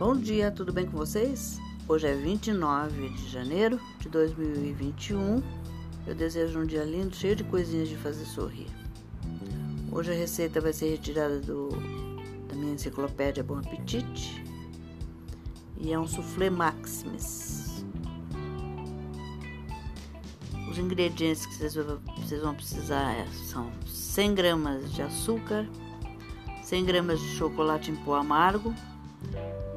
Bom dia, tudo bem com vocês? Hoje é 29 de janeiro de 2021. Eu desejo um dia lindo, cheio de coisinhas de fazer sorrir. Hoje a receita vai ser retirada do, da minha enciclopédia Bom Apetite e é um soufflé maximis. Os ingredientes que vocês, vão precisar é, são 100 gramas de açúcar, 100 gramas de chocolate em pó amargo,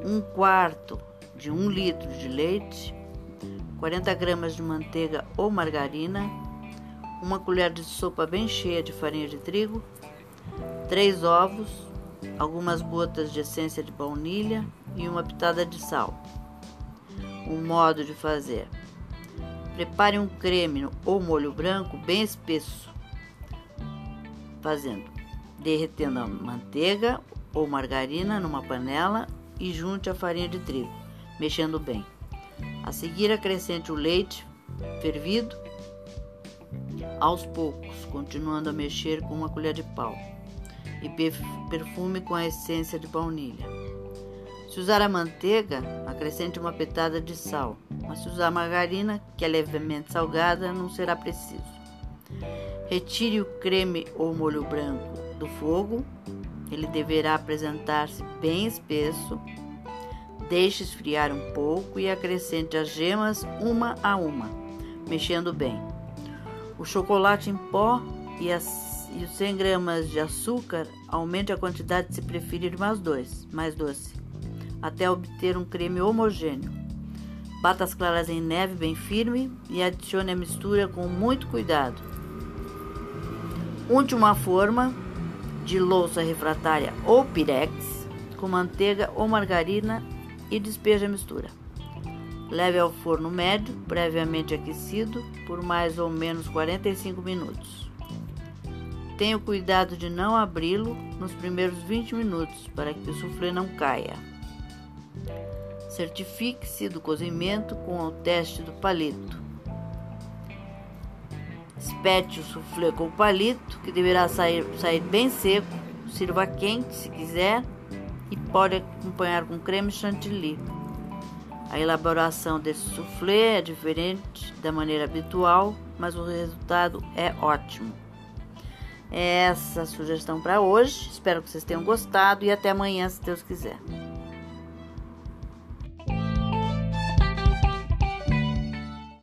um quarto de um litro de leite, 40 gramas de manteiga ou margarina, uma colher de sopa bem cheia de farinha de trigo, três ovos, algumas gotas de essência de baunilha e uma pitada de sal. O modo de fazer: prepare um creme ou molho branco bem espesso, fazendo. Derretendo a manteiga ou margarina numa panela e junte a farinha de trigo, mexendo bem. A seguir, acrescente o leite fervido aos poucos, continuando a mexer com uma colher de pau e perfume com a essência de baunilha. Se usar a manteiga, acrescente uma pitada de sal, mas se usar margarina, que é levemente salgada, não será preciso. Retire o creme ou molho branco do fogo ele deverá apresentar-se bem espesso. Deixe esfriar um pouco e acrescente as gemas uma a uma, mexendo bem. O chocolate em pó e, as, e os 100 gramas de açúcar, aumente a quantidade se preferir mais dois, mais doce, até obter um creme homogêneo. Bata as claras em neve bem firme e adicione a mistura com muito cuidado. Unte uma forma de louça refratária ou pirex com manteiga ou margarina e despeje a mistura. Leve ao forno médio, previamente aquecido, por mais ou menos 45 minutos. Tenha o cuidado de não abri-lo nos primeiros 20 minutos para que o soufflé não caia. Certifique-se do cozimento com o teste do palito. Espete o soufflé com o palito, que deverá sair, sair bem seco. Sirva quente se quiser e pode acompanhar com creme chantilly. A elaboração desse soufflé é diferente da maneira habitual, mas o resultado é ótimo. É essa a sugestão para hoje. Espero que vocês tenham gostado e até amanhã, se Deus quiser.